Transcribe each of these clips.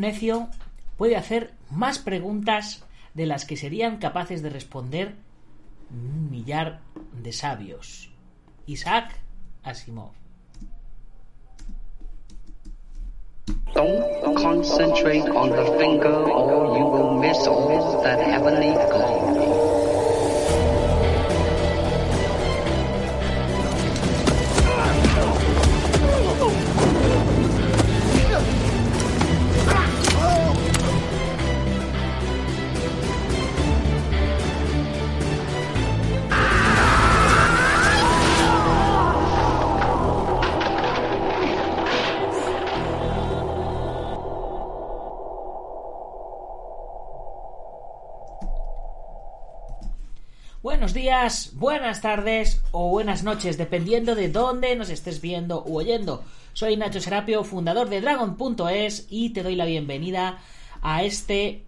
necio puede hacer más preguntas de las que serían capaces de responder un millar de sabios. Isaac Asimov. Don't concentrate on the finger or you will miss all that heavenly glory. Buenos días, buenas tardes o buenas noches, dependiendo de dónde nos estés viendo u oyendo. Soy Nacho Serapio, fundador de Dragon.es y te doy la bienvenida a este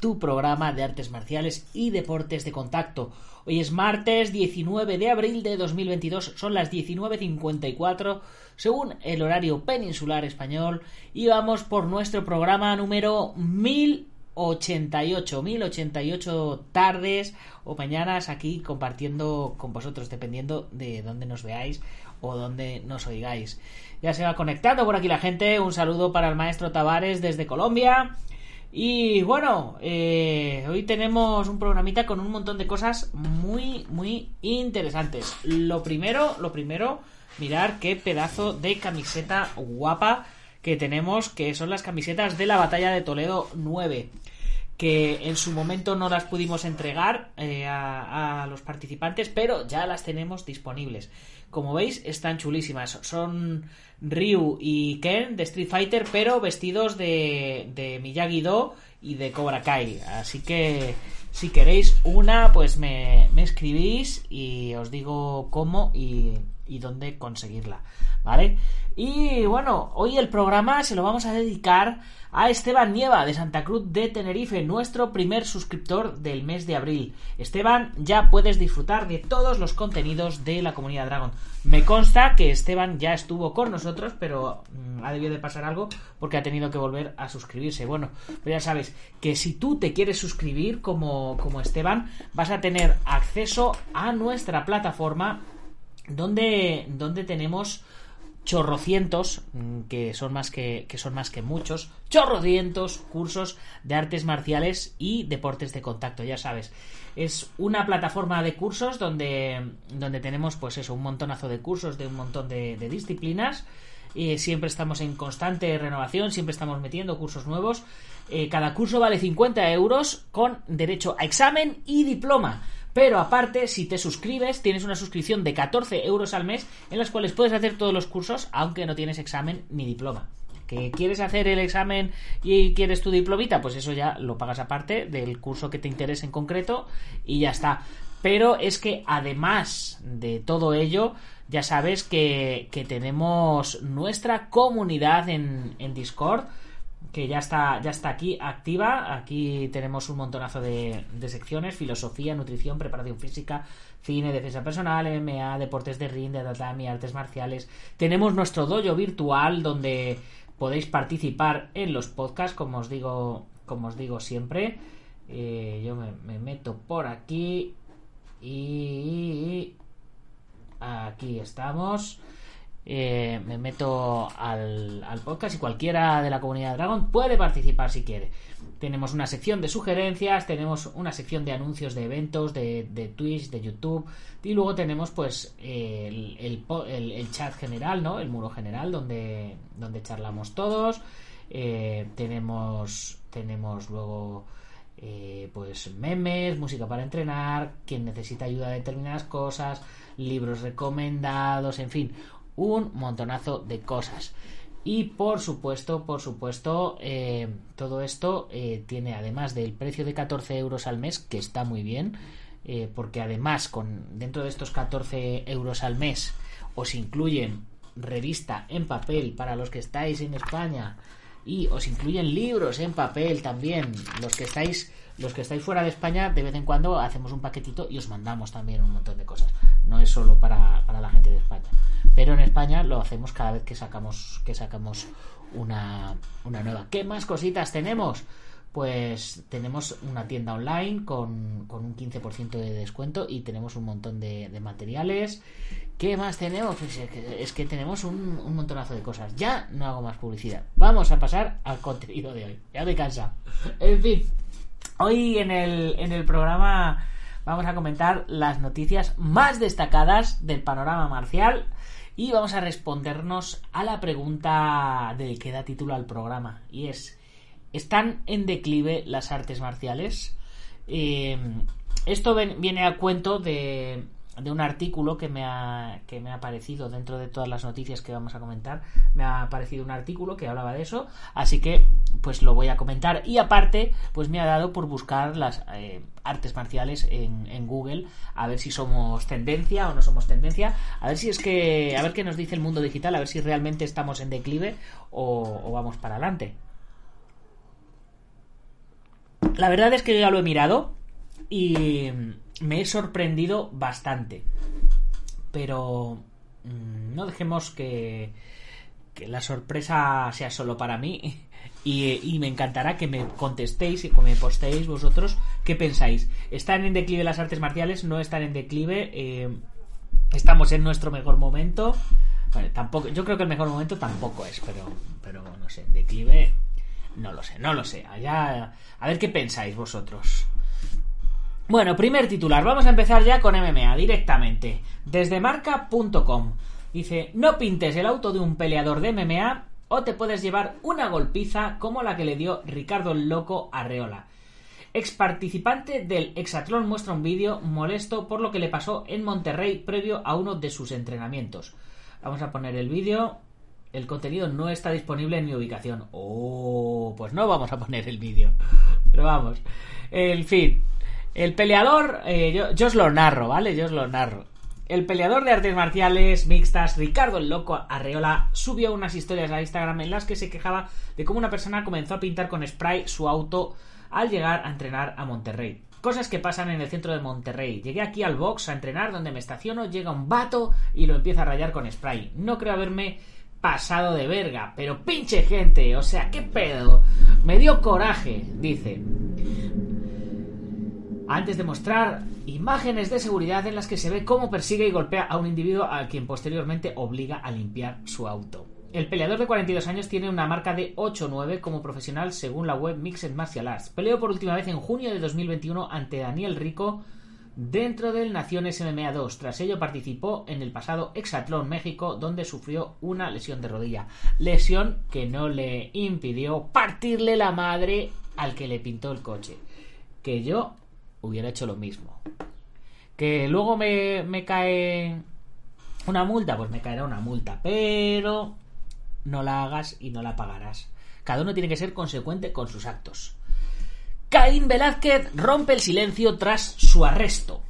tu programa de artes marciales y deportes de contacto. Hoy es martes 19 de abril de 2022, son las 19.54 según el horario peninsular español y vamos por nuestro programa número 1088, 1088 tardes o mañanas aquí compartiendo con vosotros, dependiendo de dónde nos veáis o dónde nos oigáis. Ya se va conectando por aquí la gente, un saludo para el maestro Tavares desde Colombia. Y bueno, eh, hoy tenemos un programita con un montón de cosas muy, muy interesantes. Lo primero, lo primero, mirar qué pedazo de camiseta guapa que tenemos, que son las camisetas de la batalla de Toledo 9 que en su momento no las pudimos entregar eh, a, a, los participantes, pero ya las tenemos disponibles. Como veis, están chulísimas. Son Ryu y Ken de Street Fighter, pero vestidos de, de Miyagi-Do y de Cobra Kai. Así que si queréis una, pues me, me escribís y os digo cómo y, y dónde conseguirla. ¿Vale? Y bueno, hoy el programa se lo vamos a dedicar a Esteban Nieva de Santa Cruz de Tenerife, nuestro primer suscriptor del mes de abril. Esteban, ya puedes disfrutar de todos los contenidos de la comunidad Dragon. Me consta que Esteban ya estuvo con nosotros, pero mmm, ha debido de pasar algo porque ha tenido que volver a suscribirse. Bueno, pues ya sabes que si tú te quieres suscribir como, como Esteban, vas a tener acceso a nuestra plataforma donde, donde tenemos chorrocientos, que son más que, que son más que muchos, chorrocientos cursos de artes marciales y deportes de contacto, ya sabes. Es una plataforma de cursos donde, donde tenemos, pues eso, un montonazo de cursos de un montón de, de disciplinas. Eh, siempre estamos en constante renovación, siempre estamos metiendo cursos nuevos. Eh, cada curso vale 50 euros con derecho a examen y diploma. Pero aparte, si te suscribes, tienes una suscripción de 14 euros al mes en las cuales puedes hacer todos los cursos, aunque no tienes examen ni diploma. ¿Que quieres hacer el examen y quieres tu diplomita? Pues eso ya lo pagas aparte del curso que te interese en concreto y ya está. Pero es que además de todo ello, ya sabes que, que tenemos nuestra comunidad en, en Discord que ya está, ya está aquí activa. Aquí tenemos un montonazo de, secciones: filosofía, nutrición, preparación física, cine, defensa personal, MMA, deportes de ring, de tatami, artes marciales. Tenemos nuestro dojo virtual donde podéis participar en los podcasts, como os digo, como os digo siempre. Eh, yo me, meto por aquí y aquí estamos. Eh, me meto al, al, podcast y cualquiera de la comunidad Dragon puede participar si quiere. Tenemos una sección de sugerencias, tenemos una sección de anuncios de eventos, de, de Twitch, de YouTube y luego tenemos pues el, el, chat general, ¿no? El muro general donde, donde charlamos todos. Eh, tenemos, tenemos luego eh, pues memes, música para entrenar, quien necesita ayuda de determinadas cosas, libros recomendados, en fin, un montonazo de cosas. Y por supuesto, por supuesto, eh, todo esto eh, tiene además del precio de 14 euros al mes, que está muy bien, eh, porque además con dentro de estos 14 euros al mes os incluyen revista en papel para los que estáis en España y os incluyen libros en papel también los que estáis los que estáis fuera de España de vez en cuando hacemos un paquetito y os mandamos también un montón de cosas no es solo para, para la gente de España pero en España lo hacemos cada vez que sacamos que sacamos una, una nueva. ¿Qué más cositas tenemos? Pues tenemos una tienda online con, con un 15% de descuento y tenemos un montón de, materiales. ¿Qué más tenemos? Pues es, que, es que tenemos un, un, montonazo de cosas. Ya no hago más publicidad. Vamos a pasar al contenido de hoy. Ya me cansa. En fin, hoy en el, en el programa vamos a comentar las noticias más destacadas del panorama marcial y vamos a respondernos a la pregunta del que da título al programa. Y es, ¿están en declive las artes marciales? Eh, esto viene a cuento de de un artículo que me, ha, que me ha aparecido dentro de todas las noticias que vamos a comentar. Me ha aparecido un artículo que hablaba de eso, así que pues lo voy a comentar. Y aparte, pues me ha dado por buscar las eh, artes marciales en, en, Google, a ver si somos tendencia o no somos tendencia, a ver si es que, a ver qué nos dice el mundo digital, a ver si realmente estamos en declive o, o vamos para adelante. La verdad es que yo ya lo he mirado y me he sorprendido bastante. Pero mmm, no dejemos que, que, la sorpresa sea solo para mí. Y, me encantará que me contestéis y que me postéis vosotros qué pensáis. ¿Están en declive las artes marciales? ¿No están en declive? Eh, ¿Estamos en nuestro mejor momento? Tampoco, yo creo que el mejor momento tampoco es, pero, pero no sé, en declive no lo sé, no lo sé. Allá, a ver qué pensáis vosotros. Bueno, primer titular. Vamos a empezar ya con MMA directamente. Desde marca.com. Dice, no pintes el auto de un peleador de MMA o te puedes llevar una golpiza como la que le dio Ricardo el Loco a Reola. Ex participante del Exatlón muestra un vídeo molesto por lo que le pasó en Monterrey previo a uno de sus entrenamientos. Vamos a poner el vídeo. El contenido no está disponible en mi ubicación. Oh, pues no vamos a poner el vídeo. Pero vamos. En fin, el peleador, eh, yo, yo, os lo narro, ¿vale? Yo os lo narro. El peleador de artes marciales mixtas, Ricardo el Loco Arreola, subió unas historias a Instagram en las que se quejaba de cómo una persona comenzó a pintar con spray su auto al llegar a entrenar a Monterrey. Cosas que pasan en el centro de Monterrey. Llegué aquí al box a entrenar donde me estaciono, llega un vato y lo empieza a rayar con spray. No creo haberme pasado de verga, pero pinche gente, o sea, qué pedo. Me dio coraje, dice antes de mostrar imágenes de seguridad en las que se ve cómo persigue y golpea a un individuo a quien posteriormente obliga a limpiar su auto. El peleador de 42 años tiene una marca de 8-9 como profesional según la web Mixed Martial Arts. Peleó por última vez en junio de 2021 ante Daniel Rico dentro del Naciones MMA 2. Tras ello participó en el pasado Exatlón México donde sufrió una lesión de rodilla. Lesión que no le impidió partirle la madre al que le pintó el coche. Que yo hubiera hecho lo mismo. Que luego me, me cae una multa, pues me caerá una multa, pero no la hagas y no la pagarás. Cada uno tiene que ser consecuente con sus actos. Caín Velázquez rompe el silencio tras su arresto.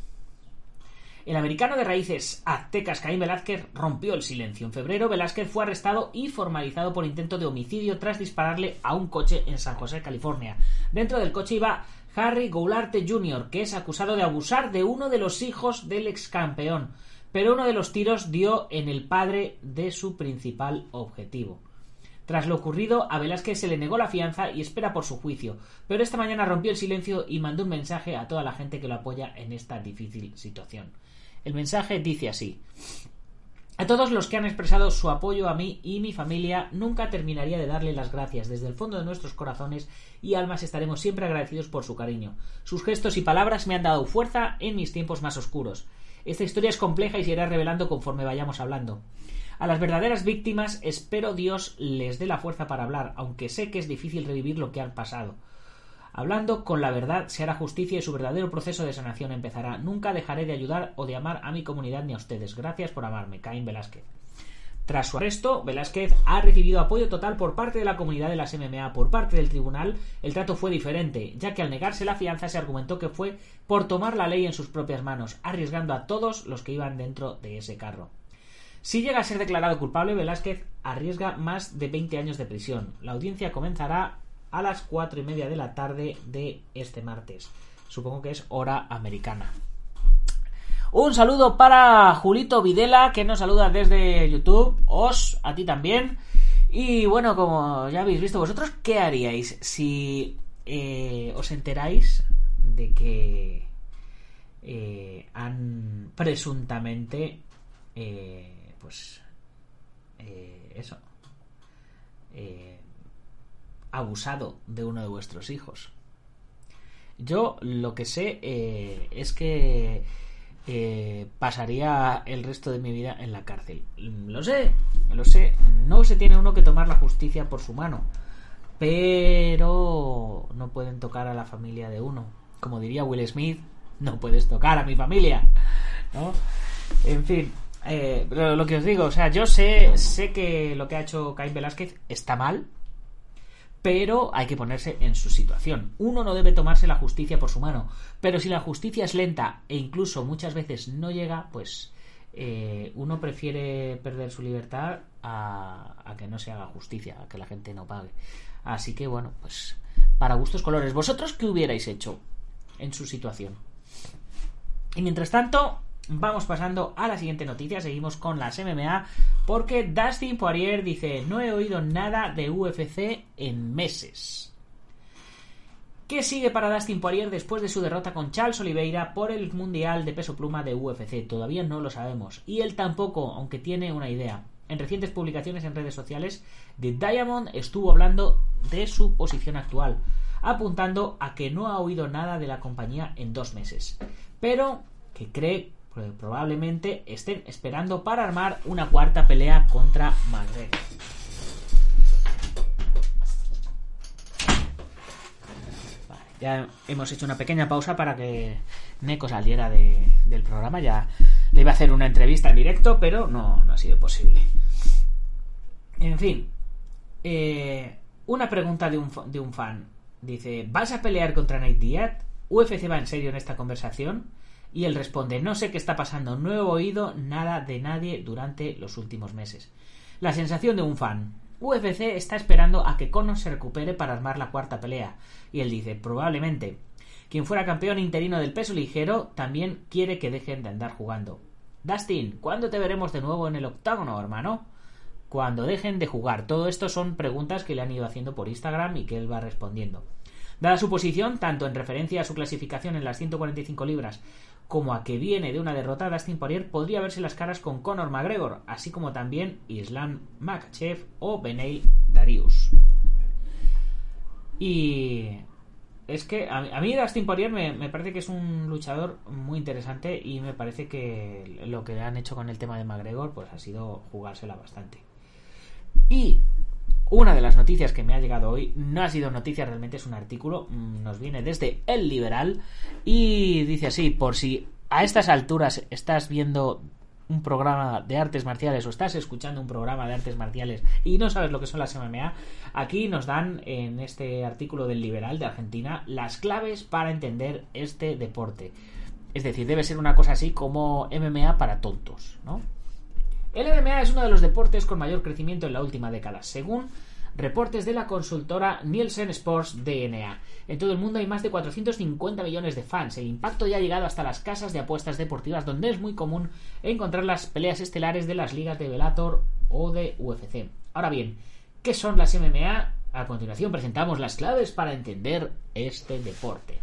El americano de raíces aztecas Caín Velázquez rompió el silencio. En febrero, Velázquez fue arrestado y formalizado por intento de homicidio tras dispararle a un coche en San José, California. Dentro del coche iba Harry Goularte Jr., que es acusado de abusar de uno de los hijos del ex campeón, pero uno de los tiros dio en el padre de su principal objetivo. Tras lo ocurrido, a Velázquez se le negó la fianza y espera por su juicio, pero esta mañana rompió el silencio y mandó un mensaje a toda la gente que lo apoya en esta difícil situación. El mensaje dice así a todos los que han expresado su apoyo a mí y mi familia, nunca terminaría de darle las gracias. Desde el fondo de nuestros corazones y almas estaremos siempre agradecidos por su cariño. Sus gestos y palabras me han dado fuerza en mis tiempos más oscuros. Esta historia es compleja y se irá revelando conforme vayamos hablando. A las verdaderas víctimas espero Dios les dé la fuerza para hablar, aunque sé que es difícil revivir lo que han pasado. Hablando con la verdad se hará justicia y su verdadero proceso de sanación empezará. Nunca dejaré de ayudar o de amar a mi comunidad ni a ustedes. Gracias por amarme. Caín Velázquez. Tras su arresto, Velázquez ha recibido apoyo total por parte de la comunidad de las MMA. Por parte del tribunal, el trato fue diferente, ya que al negarse la fianza se argumentó que fue por tomar la ley en sus propias manos, arriesgando a todos los que iban dentro de ese carro. Si llega a ser declarado culpable, Velázquez arriesga más de 20 años de prisión. La audiencia comenzará a las cuatro y media de la tarde de este martes. Supongo que es hora americana. Un saludo para Julito Videla, que nos saluda desde YouTube. Os, a ti también. Y bueno, como ya habéis visto, ¿vosotros qué haríais si eh, os enteráis de que eh, han presuntamente, eh, pues, eh, eso, eh, abusado de uno de vuestros hijos? Yo lo que sé eh, es que eh, pasaría el resto de mi vida en la cárcel. Lo sé, lo sé. No se tiene uno que tomar la justicia por su mano. Pero no pueden tocar a la familia de uno. Como diría Will Smith, no puedes tocar a mi familia. ¿No? En fin, eh, lo, lo que os digo, o sea, yo sé, sé que lo que ha hecho Caín Velázquez está mal, pero hay que ponerse en su situación. Uno no debe tomarse la justicia por su mano, pero si la justicia es lenta e incluso muchas veces no llega, pues eh, uno prefiere perder su libertad a, a que no se haga justicia, a que la gente no pague. Así que bueno, pues para gustos colores. ¿Vosotros qué hubierais hecho en su situación? Y mientras tanto, vamos pasando a la siguiente noticia. Seguimos con las MMA. Porque Dustin Poirier dice: No he oído nada de UFC en meses. ¿Qué sigue para Dustin Poirier después de su derrota con Charles Oliveira por el Mundial de Peso Pluma de UFC? Todavía no lo sabemos. Y él tampoco, aunque tiene una idea. En recientes publicaciones en redes sociales, The Diamond estuvo hablando de su posición actual, apuntando a que no ha oído nada de la compañía en dos meses, pero que cree probablemente estén esperando para armar una cuarta pelea contra McGregor. Ya hemos hecho una pequeña pausa para que Neko saliera de- del programa. Ya le iba a hacer una entrevista en directo, pero no, no ha sido posible. En fin, eh, una pregunta de un, de un fan. Dice, ¿vas a pelear contra Nate Diaz? ¿UFC va en serio en esta conversación? Y él responde, no sé qué está pasando, no he oído nada de nadie durante los últimos meses. La sensación de un fan. UFC está esperando a que Conor se recupere para armar la cuarta pelea. Y él dice, probablemente. Quien fuera campeón interino del peso ligero también quiere que dejen de andar jugando. Dustin, ¿cuándo te veremos de nuevo en el octágono, hermano? Cuando dejen de jugar. Todo esto son preguntas que le han ido haciendo por Instagram y que él va respondiendo. Dada su posición, tanto en referencia a su clasificación en las 145 libras como a que viene de una derrota, Dustin Poirier podría verse las caras con Conor McGregor, así como también Islam Makhachev o Benay Darius. Y es que a, a mí Dustin Poirier me, me parece que es un luchador muy interesante y me parece que lo que han hecho con el tema de McGregor pues ha sido jugársela bastante. Y una de las noticias que me ha llegado hoy no ha sido noticia, realmente es un artículo, mm, nos viene desde El Liberal y dice así, por si a estas alturas estás viendo un programa de artes marciales o estás escuchando un programa de artes marciales y no sabes lo que son las MMA, aquí nos dan en este artículo del Liberal de Argentina las claves para entender este deporte. Es decir, debe ser una cosa así como MMA para tontos, ¿no? El MMA es uno de los deportes con mayor crecimiento en la última década, según reportes de la consultora Nielsen Sports DNA. En todo el mundo hay más de 450 millones de fans. El impacto ya ha llegado hasta las casas de apuestas deportivas, donde es muy común encontrar las peleas estelares de las ligas de Bellator o de UFC. Ahora bien, ¿qué son las MMA? A continuación presentamos las claves para entender este deporte.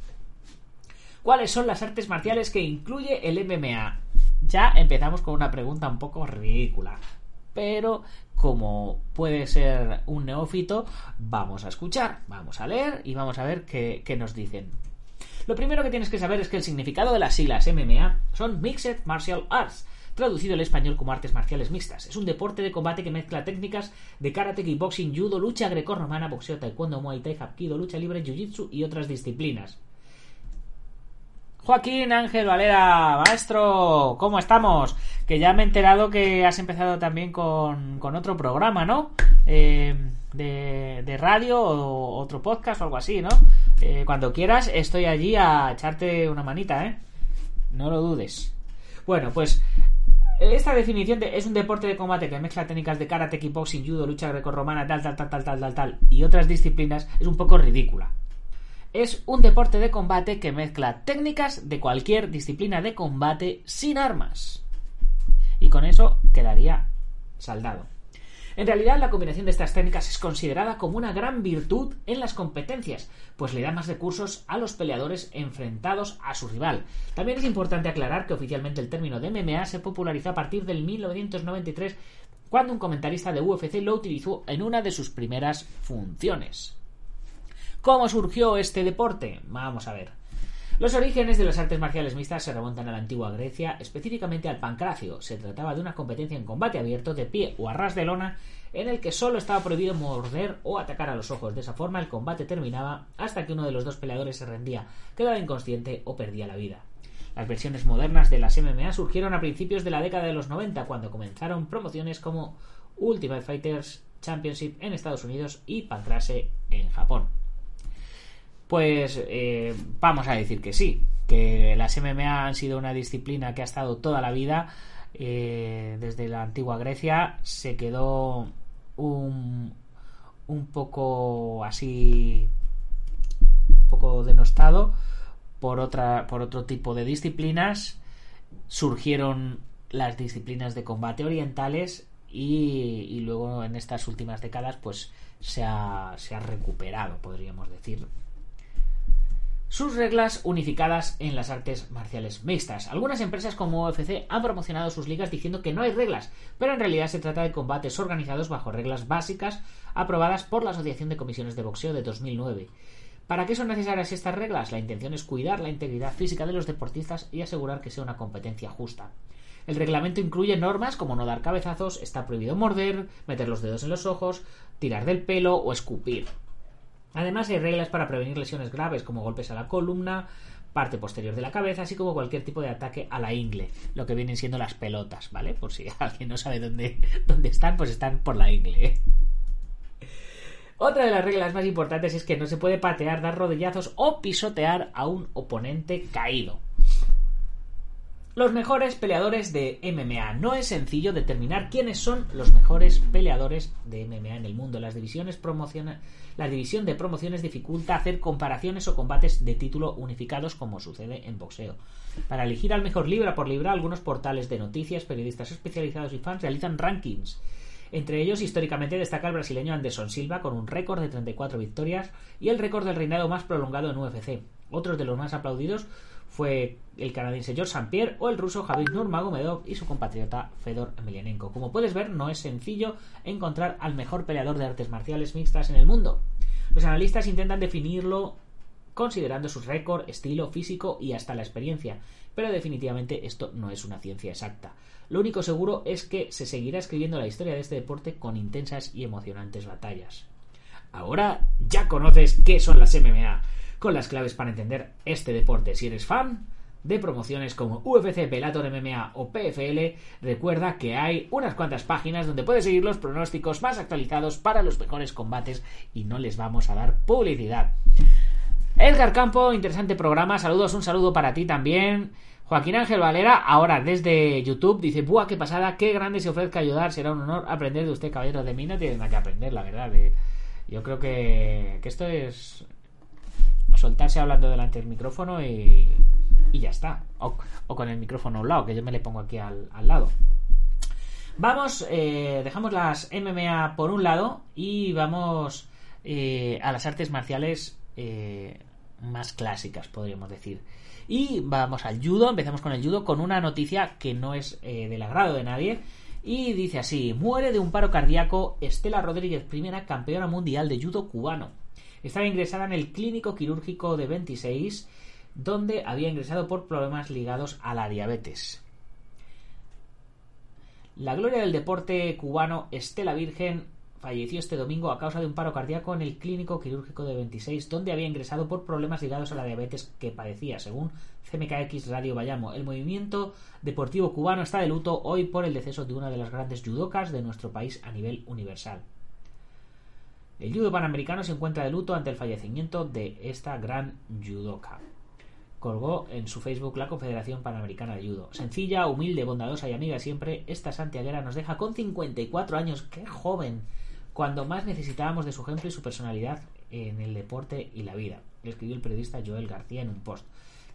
¿Cuáles son las artes marciales que incluye el MMA? Ya empezamos con una pregunta un poco ridícula. Pero como puede ser un neófito, vamos a escuchar, vamos a leer y vamos a ver qué, nos dicen. Lo primero que tienes que saber es que el significado de las siglas MMA son Mixed Martial Arts, traducido al español como artes marciales mixtas. Es un deporte de combate que mezcla técnicas de karate, kickboxing, judo, lucha grecorromana, boxeo, taekwondo, muay thai, hapkido, lucha libre, jiu-jitsu y otras disciplinas. Joaquín Ángel Valera, maestro, ¿cómo estamos? Que ya me he enterado que has empezado también con, con otro programa, ¿no? Eh, de, de, radio o otro podcast o algo así, ¿no? Eh, cuando quieras estoy allí a echarte una manita, ¿eh? No lo dudes. Bueno, pues esta definición de, es un deporte de combate que mezcla técnicas de karate, kickboxing, judo, lucha grecorromana, tal, tal, tal, tal, tal, tal, tal, y otras disciplinas, es un poco ridícula. Es un deporte de combate que mezcla técnicas de cualquier disciplina de combate sin armas. Y con eso quedaría saldado. En realidad, la combinación de estas técnicas es considerada como una gran virtud en las competencias, pues le da más recursos a los peleadores enfrentados a su rival. También es importante aclarar que oficialmente el término de MMA se popularizó a partir del 1993 cuando un comentarista de UFC lo utilizó en una de sus primeras funciones. ¿Cómo surgió este deporte? Vamos a ver. Los orígenes de las artes marciales mixtas se remontan a la antigua Grecia, específicamente al pancracio. Se trataba de una competencia en combate abierto de pie o a ras de lona en el que solo estaba prohibido morder o atacar a los ojos. De esa forma el combate terminaba hasta que uno de los dos peleadores se rendía, quedaba inconsciente o perdía la vida. Las versiones modernas de las MMA surgieron a principios de la década de los 90 cuando comenzaron promociones como Ultimate Fighters Championship en Estados Unidos y Pancrase en Japón. Pues eh, vamos a decir que sí, que las MMA han sido una disciplina que ha estado toda la vida, eh, desde la antigua Grecia, se quedó un, un poco así, un poco denostado por, otra, por otro tipo de disciplinas, surgieron las disciplinas de combate orientales y, y luego en estas últimas décadas pues se ha, se ha recuperado, podríamos decir, sus reglas unificadas en las artes marciales mixtas. Algunas empresas como UFC han promocionado sus ligas diciendo que no hay reglas, pero en realidad se trata de combates organizados bajo reglas básicas aprobadas por la Asociación de Comisiones de Boxeo de 2009. ¿Para qué son necesarias estas reglas? La intención es cuidar la integridad física de los deportistas y asegurar que sea una competencia justa. El reglamento incluye normas como no dar cabezazos, está prohibido morder, meter los dedos en los ojos, tirar del pelo o escupir. Además, hay reglas para prevenir lesiones graves como golpes a la columna, parte posterior de la cabeza, así como cualquier tipo de ataque a la ingle, lo que vienen siendo las pelotas, ¿vale? Por si alguien no sabe dónde, dónde están, pues están por la ingle. Otra de las reglas más importantes es que no se puede patear, dar rodillazos o pisotear a un oponente caído. Los mejores peleadores de MMA. No es sencillo determinar quiénes son los mejores peleadores de MMA en el mundo. Las divisiones promociona... La división de promociones dificulta hacer comparaciones o combates de título unificados como sucede en boxeo. Para elegir al mejor libra por libra, algunos portales de noticias, periodistas especializados y fans realizan rankings. Entre ellos, históricamente destaca el brasileño Anderson Silva con un récord de 34 victorias y el récord del reinado más prolongado en UFC. Otros de los más aplaudidos fue el canadiense George St. Pierre o el ruso Javid Nurmagomedov y su compatriota Fedor Emelianenko. Como puedes ver, no es sencillo encontrar al mejor peleador de artes marciales mixtas en el mundo. Los analistas intentan definirlo considerando su récord, estilo físico y hasta la experiencia, pero definitivamente esto no es una ciencia exacta. Lo único seguro es que se seguirá escribiendo la historia de este deporte con intensas y emocionantes batallas. Ahora ya conoces qué son las MMA con las claves para entender este deporte. Si eres fan de promociones como UFC, Bellator MMA o PFL, recuerda que hay unas cuantas páginas donde puedes seguir los pronósticos más actualizados para los mejores combates y no les vamos a dar publicidad. Edgar Campo, interesante programa, saludos, un saludo para ti también. Joaquín Ángel Valera, ahora desde YouTube, dice, ¡buah, qué pasada! ¡Qué grande se ofrezca ayudar! Será un honor aprender de usted, caballero de mí. No tiene que aprender, la verdad. Yo creo que, que esto es soltarse hablando delante del micrófono y, y ya está. O, con el micrófono a un lado, que yo me le pongo aquí al, lado. Vamos, eh, dejamos las MMA por un lado y vamos eh, a las artes marciales eh, más clásicas, podríamos decir. Y vamos al judo, empezamos con el judo con una noticia que no es del agrado de nadie. Y dice así, muere de un paro cardíaco Estela Rodríguez, primera campeona mundial de judo cubano. Estaba ingresada en el clínico quirúrgico de 26, donde había ingresado por problemas ligados a la diabetes. La gloria del deporte cubano Estela Virgen falleció este domingo a causa de un paro cardíaco en el clínico quirúrgico de 26, donde había ingresado por problemas ligados a la diabetes que padecía, según CMKX Radio Bayamo. El movimiento deportivo cubano está de luto hoy por el deceso de una de las grandes judocas de nuestro país a nivel universal. El judo panamericano se encuentra de luto ante el fallecimiento de esta gran judoka. Colgó en su Facebook la Confederación Panamericana de Judo. Sencilla, humilde, bondadosa y amiga siempre, esta santiaguera nos deja con 54 años. ¡Qué joven! Cuando más necesitábamos de su ejemplo y su personalidad en el deporte y la vida. Escribió el periodista Joel García en un post.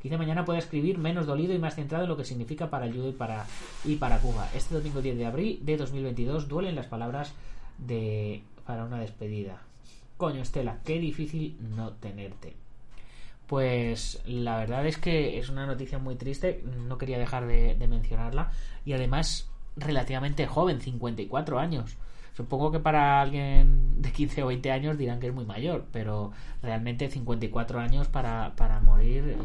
Quizá mañana pueda escribir menos dolido y más centrado en lo que significa para el judo y para, y para Cuba. Este domingo 10 de abril de 2022 duelen las palabras de para una despedida. Coño, Estela, qué difícil no tenerte. Pues la verdad es que es una noticia muy triste, no quería dejar de, mencionarla y además relativamente joven, 54 años. Supongo que para alguien de 15 o 20 años dirán que es muy mayor, pero realmente 54 años para, para morir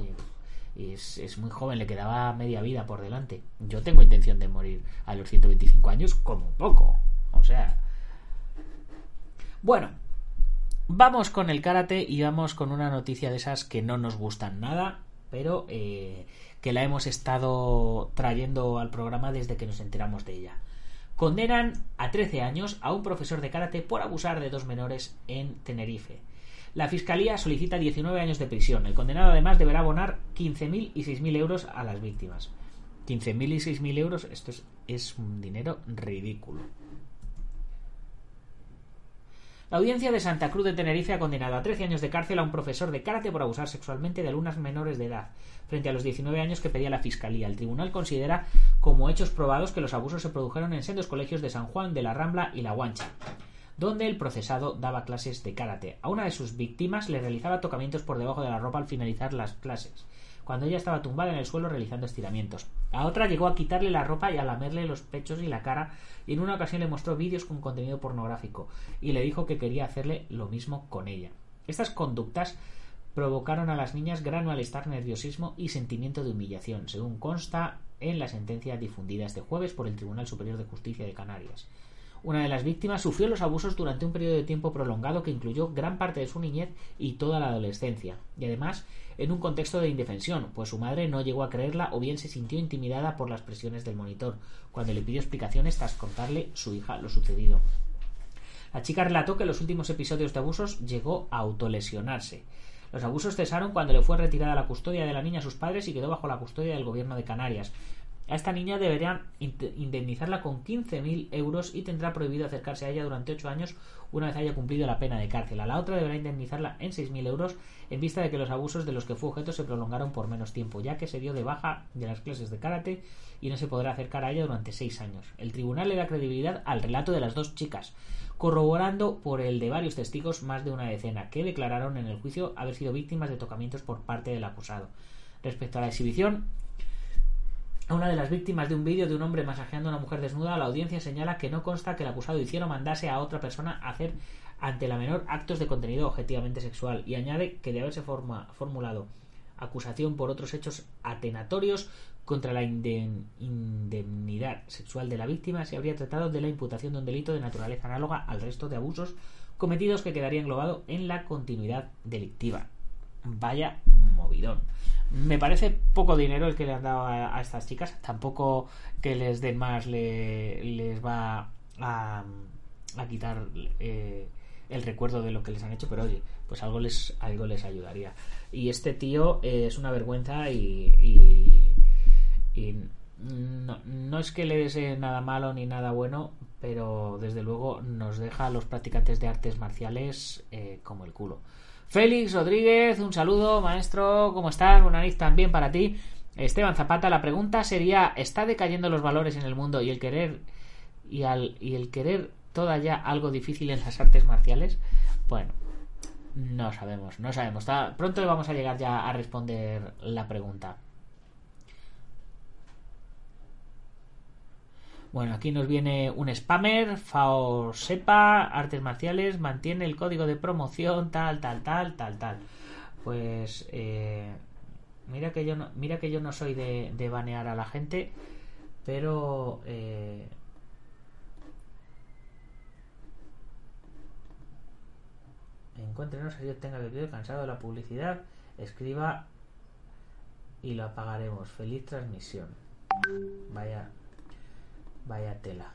eh, es, es, muy joven, le quedaba media vida por delante. Yo tengo intención de morir a los 125 años como poco. O sea... Bueno, vamos con el karate y vamos con una noticia de esas que no nos gustan nada, pero eh, que la hemos estado trayendo al programa desde que nos enteramos de ella condenan a 13 años a un profesor de karate por abusar de dos menores en Tenerife. La fiscalía solicita 19 años de prisión. El condenado además deberá abonar 15.000 y 6.000 euros a las víctimas. 15.000 y 6.000 euros, esto es, es un dinero ridículo. La audiencia de Santa Cruz de Tenerife ha condenado a 13 años de cárcel a un profesor de karate por abusar sexualmente de alumnas menores de edad, frente a los 19 años que pedía la Fiscalía. El tribunal considera como hechos probados que los abusos se produjeron en sendos colegios de San Juan, de la Rambla y La Guancha donde el procesado daba clases de karate. A una de sus víctimas le realizaba tocamientos por debajo de la ropa al finalizar las clases cuando ella estaba tumbada en el suelo realizando estiramientos. A otra llegó a quitarle la ropa y a lamerle los pechos y la cara y en una ocasión le mostró vídeos con contenido pornográfico y le dijo que quería hacerle lo mismo con ella. Estas conductas provocaron a las niñas gran malestar, nerviosismo y sentimiento de humillación, según consta en la sentencia difundida este jueves por el Tribunal Superior de Justicia de Canarias. Una de las víctimas sufrió los abusos durante un periodo de tiempo prolongado que incluyó gran parte de su niñez y toda la adolescencia, y además en un contexto de indefensión, pues su madre no llegó a creerla o bien se sintió intimidada por las presiones del monitor, cuando le pidió explicaciones tras contarle su hija lo sucedido. La chica relató que en los últimos episodios de abusos llegó a autolesionarse. Los abusos cesaron cuando le fue retirada la custodia de la niña a sus padres y quedó bajo la custodia del gobierno de Canarias, a esta niña deberían indemnizarla con 15.000 euros y tendrá prohibido acercarse a ella durante 8 años una vez haya cumplido la pena de cárcel. A la otra deberá indemnizarla en 6.000 euros en vista de que los abusos de los que fue objeto se prolongaron por menos tiempo, ya que se dio de baja de las clases de karate y no se podrá acercar a ella durante 6 años. El tribunal le da credibilidad al relato de las dos chicas, corroborando por el de varios testigos más de una decena, que declararon en el juicio haber sido víctimas de tocamientos por parte del acusado. Respecto a la exhibición, a una de las víctimas de un vídeo de un hombre masajeando a una mujer desnuda, la audiencia señala que no consta que el acusado hiciera o mandase a otra persona a hacer ante la menor actos de contenido objetivamente sexual y añade que de haberse formulado acusación por otros hechos atenatorios contra la indemnidad sexual de la víctima se habría tratado de la imputación de un delito de naturaleza análoga al resto de abusos cometidos que quedaría englobado en la continuidad delictiva. Vaya Me parece poco dinero el que le han dado a, estas chicas. Tampoco que les den más le, les va a, a quitar eh, el recuerdo de lo que les han hecho, pero oye, pues algo les, algo les ayudaría. Y este tío eh, es una vergüenza y, no, es que le desee nada malo ni nada bueno, pero desde luego nos deja a los practicantes de artes marciales eh, como el culo. Félix Rodríguez, un saludo, maestro, ¿cómo estás? Buena nariz también para ti. Esteban Zapata, la pregunta sería, ¿está decayendo los valores en el mundo y el querer y, al, y el querer todavía algo difícil en las artes marciales? Bueno, no sabemos, no sabemos. pronto vamos a llegar ya a responder la pregunta. Bueno, aquí nos viene un spammer, Fao Sepa, artes marciales, mantiene el código de promoción, tal, tal, tal, tal, tal. Pues eh, mira que yo no, mira que yo no soy de, de banear a la gente, pero eh, encuéntrenos si yo tenga que cansado de la publicidad, escriba y lo apagaremos. Feliz transmisión. Vaya Vaya tela.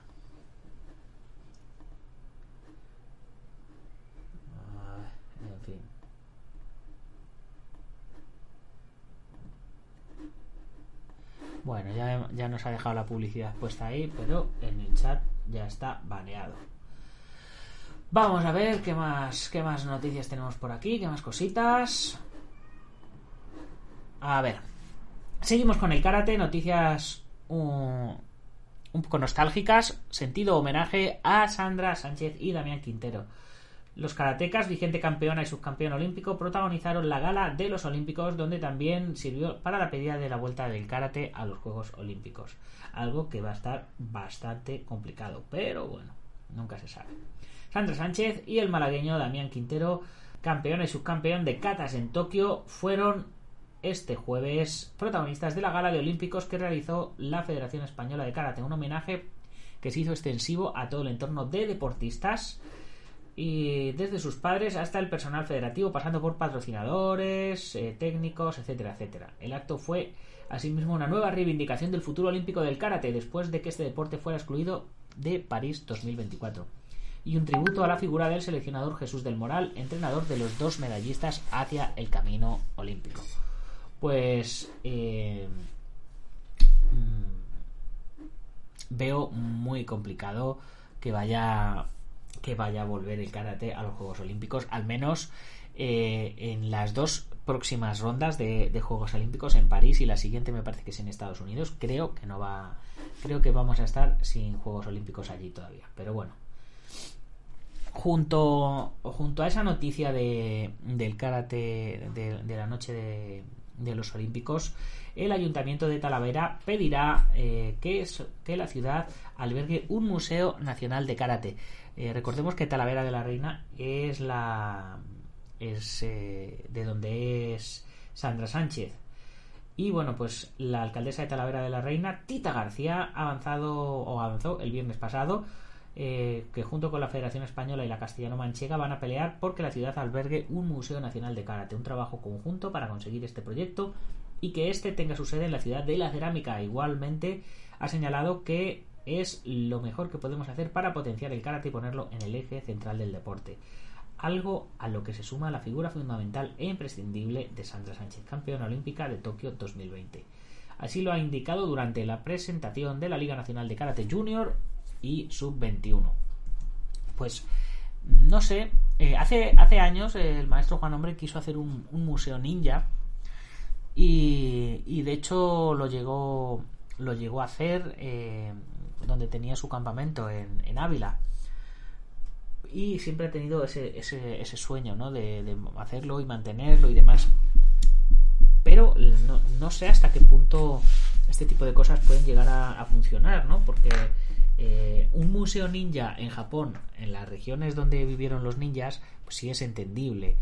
en fin. Bueno, ya, ya nos ha dejado la publicidad puesta ahí, pero en el chat ya está baneado. Vamos a ver qué más, qué más noticias tenemos por aquí, qué más cositas. A ver. Seguimos con el karate, noticias un poco nostálgicas, sentido homenaje a Sandra Sánchez y Damián Quintero. Los karatecas, vigente campeona y subcampeón olímpico, protagonizaron la gala de los Olímpicos, donde también sirvió para la pedida de la vuelta del karate a los Juegos Olímpicos. Algo que va a estar bastante complicado, pero bueno, nunca se sabe. Sandra Sánchez y el malagueño Damián Quintero, campeón y subcampeón de katas en Tokio, fueron este jueves protagonistas de la gala de Olímpicos que realizó la Federación Española de Karate, un homenaje que se hizo extensivo a todo el entorno de deportistas y desde sus padres hasta el personal federativo, pasando por patrocinadores, eh, técnicos, etcétera, etcétera. El acto fue asimismo una nueva reivindicación del futuro olímpico del karate después de que este deporte fuera excluido de París 2024 y un tributo a la figura del seleccionador Jesús del Moral, entrenador de los dos medallistas hacia el camino olímpico. Pues eh, mm, veo muy complicado que vaya que vaya a volver el karate a los Juegos Olímpicos, al menos eh, en las dos próximas rondas de, Juegos Olímpicos en París y la siguiente me parece que es en Estados Unidos. Creo que no va, creo que vamos a estar sin Juegos Olímpicos allí todavía. Pero bueno, junto junto a esa noticia de, del karate de, la noche de, los Olímpicos, el Ayuntamiento de Talavera pedirá eh, que, que la ciudad albergue un museo nacional de karate. Eh, recordemos que Talavera de la Reina es la es eh, de donde es Sandra Sánchez. Y bueno, pues la alcaldesa de Talavera de la Reina, Tita García, ha avanzado o avanzó el viernes pasado eh, que junto con la Federación Española y la Castellano-Manchega van a pelear porque la ciudad albergue un Museo Nacional de Karate, un trabajo conjunto para conseguir este proyecto y que éste tenga su sede en la ciudad de la cerámica. Igualmente ha señalado que es lo mejor que podemos hacer para potenciar el karate y ponerlo en el eje central del deporte. Algo a lo que se suma la figura fundamental e imprescindible de Sandra Sánchez, campeona olímpica de Tokio 2020. Así lo ha indicado durante la presentación de la Liga Nacional de Karate Junior y Sub-21. Pues no sé, eh, hace, hace años el maestro Juan Hombre quiso hacer un, museo ninja y, y, de hecho lo llegó, lo llegó a hacer eh, donde tenía su campamento en, Ávila. Y siempre he tenido ese, ese, sueño, ¿no? De, hacerlo y mantenerlo y demás. Pero no, sé hasta qué punto este tipo de cosas pueden llegar a, funcionar, ¿no? Porque eh, un museo ninja en Japón, en las regiones donde vivieron los ninjas, pues sí es entendible.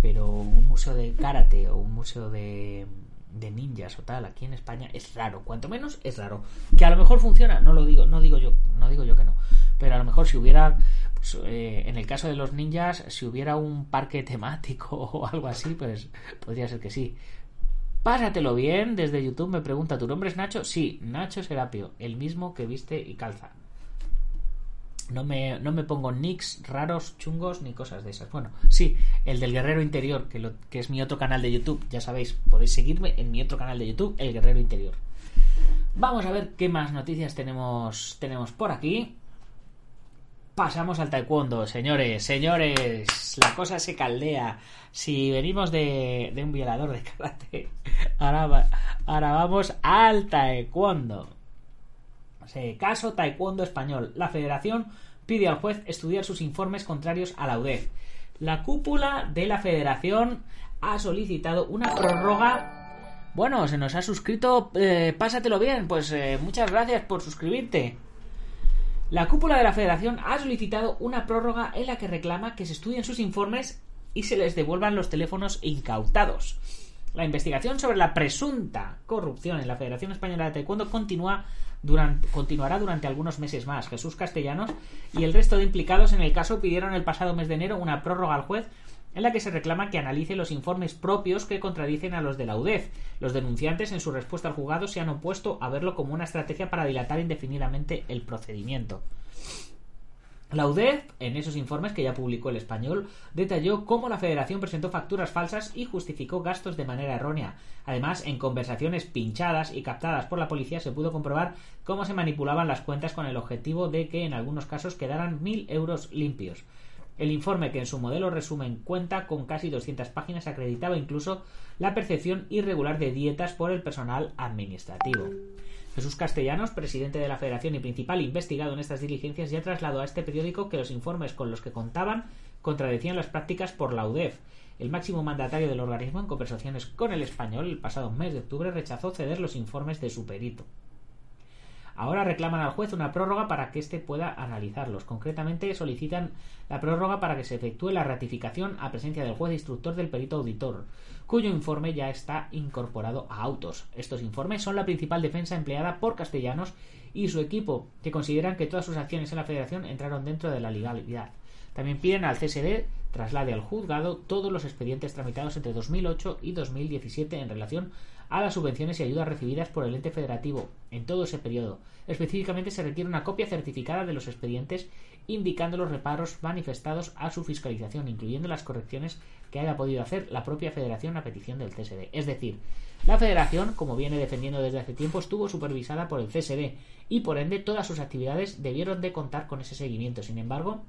Pero un museo de karate o un museo de, ninjas o tal aquí en España es raro, cuanto menos es raro. Que a lo mejor funciona, no lo digo, no digo yo, no digo yo que no. Pero a lo mejor si hubiera, pues, eh, en el caso de los ninjas, si hubiera un parque temático o algo así, pues podría ser que sí. Pásatelo bien, desde YouTube me pregunta, ¿tu nombre es Nacho? Sí, Nacho Serapio, el mismo que viste y calza. No me, no me pongo nicks raros, chungos, ni cosas de esas. Bueno, sí, el del Guerrero Interior, que, que es mi otro canal de YouTube. Ya sabéis, podéis seguirme en mi otro canal de YouTube, El Guerrero Interior. Vamos a ver qué más noticias tenemos, tenemos por aquí. Pasamos al taekwondo, señores, señores. La cosa se caldea. Si venimos de, un violador de karate, ahora, ahora vamos al taekwondo caso Taekwondo Español. La federación pide al juez estudiar sus informes contrarios a la UDEF. La cúpula de la federación ha solicitado una prórroga. Bueno, se nos ha suscrito. Eh, pásatelo bien. Pues eh, muchas gracias por suscribirte. La cúpula de la federación ha solicitado una prórroga en la que reclama que se estudien sus informes y se les devuelvan los teléfonos incautados. La investigación sobre la presunta corrupción en la Federación Española de Taekwondo continúa continuará durante algunos meses más. Jesús Castellanos y el resto de implicados en el caso pidieron el pasado mes de enero una prórroga al juez en la que se reclama que analice los informes propios que contradicen a los de la UDEF. Los denunciantes, en su respuesta al juzgado, se han opuesto a verlo como una estrategia para dilatar indefinidamente el procedimiento. La UDEF, en esos informes que ya publicó el español, detalló cómo la federación presentó facturas falsas y justificó gastos de manera errónea. Además, en conversaciones pinchadas y captadas por la policía se pudo comprobar cómo se manipulaban las cuentas con el objetivo de que en algunos casos quedaran mil euros limpios. El informe, que en su modelo resumen cuenta con casi 200 páginas, acreditaba incluso la percepción irregular de dietas por el personal administrativo. Jesús Castellanos, presidente de la Federación y principal investigado en estas diligencias, ya trasladó a este periódico que los informes con los que contaban contradecían las prácticas por la UDEF. El máximo mandatario del organismo, en conversaciones con el español el pasado mes de octubre, rechazó ceder los informes de su perito. Ahora reclaman al juez una prórroga para que éste pueda analizarlos. Concretamente solicitan la prórroga para que se efectúe la ratificación a presencia del juez instructor del perito auditor, cuyo informe ya está incorporado a autos. Estos informes son la principal defensa empleada por Castellanos y su equipo, que consideran que todas sus acciones en la federación entraron dentro de la legalidad. También piden al CSD traslade al juzgado todos los expedientes tramitados entre 2008 y 2017 en relación a las subvenciones y ayudas recibidas por el ente federativo en todo ese periodo. Específicamente se requiere una copia certificada de los expedientes indicando los reparos manifestados a su fiscalización, incluyendo las correcciones que haya podido hacer la propia federación a petición del CSD. Es decir, la federación, como viene defendiendo desde hace tiempo, estuvo supervisada por el CSD y por ende todas sus actividades debieron de contar con ese seguimiento. Sin embargo,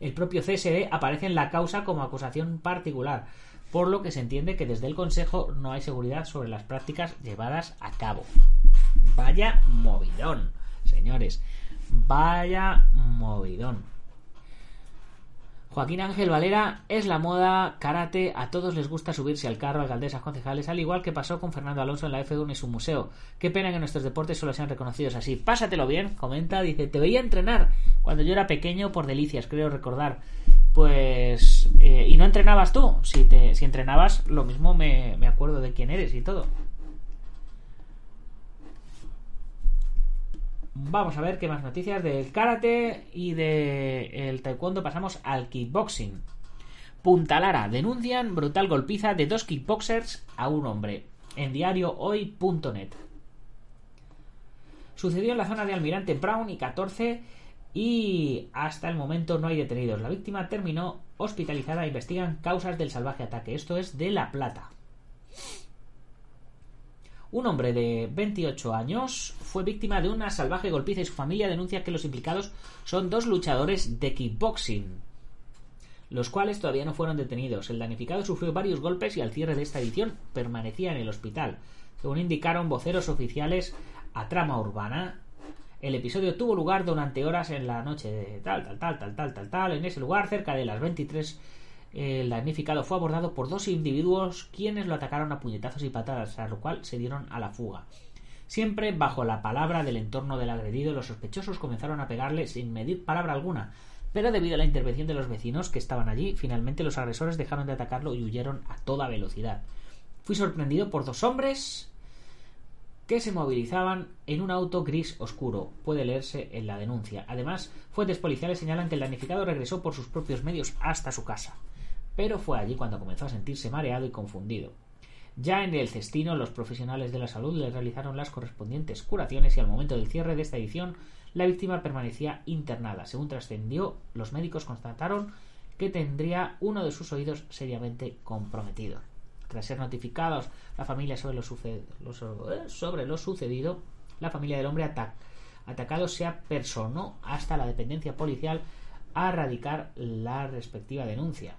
el propio CSD aparece en la causa como acusación particular, por lo que se entiende que desde el Consejo no hay seguridad sobre las prácticas llevadas a cabo. Vaya movidón, señores. Vaya movidón. Joaquín Ángel Valera es la moda, karate, a todos les gusta subirse al carro, alcaldesas, concejales, al igual que pasó con Fernando Alonso en la F1 y su museo. Qué pena que nuestros deportes solo sean reconocidos así. Pásatelo bien, comenta, dice, te veía entrenar cuando yo era pequeño por delicias, creo recordar. Pues... Eh, ¿Y no entrenabas tú? Si, entrenabas, lo mismo me, me acuerdo de quién eres y todo. Vamos a ver qué más noticias del karate y del taekwondo. Pasamos al kickboxing. Punta Lara denuncian brutal golpiza de dos kickboxers a un hombre. En diariohoy.net. Sucedió en la zona de Almirante Brown y 14 y hasta el momento no hay detenidos. La víctima terminó hospitalizada. Investigan causas del salvaje ataque. Esto es de La Plata. Un hombre de 28 años fue víctima de una salvaje golpiza y su familia denuncia que los implicados son dos luchadores de kickboxing, los cuales todavía no fueron detenidos. El danificado sufrió varios golpes y al cierre de esta edición permanecía en el hospital. Según indicaron voceros oficiales a Trama Urbana, el episodio tuvo lugar durante horas en la noche de tal, tal, tal, tal, tal, tal, tal, en ese lugar, cerca de las 23 el damnificado fue abordado por dos individuos quienes lo atacaron a puñetazos y patadas, a lo cual se dieron a la fuga. Siempre bajo la palabra del entorno del agredido, los sospechosos comenzaron a pegarle sin medir palabra alguna, pero debido a la intervención de los vecinos que estaban allí, finalmente los agresores dejaron de atacarlo y huyeron a toda velocidad. Fui sorprendido por dos hombres que se movilizaban en un auto gris oscuro. Puede leerse en la denuncia. Además, fuentes policiales señalan que el damnificado regresó por sus propios medios hasta su casa pero fue allí cuando comenzó a sentirse mareado y confundido. Ya en el cestino, los profesionales de la salud le realizaron las correspondientes curaciones y al momento del cierre de esta edición, la víctima permanecía internada. Según trascendió, los médicos constataron que tendría uno de sus oídos seriamente comprometido. Tras ser notificados la familia sobre lo, sobre lo sucedido, la familia del hombre atacado se apersonó hasta la dependencia policial a radicar la respectiva denuncia.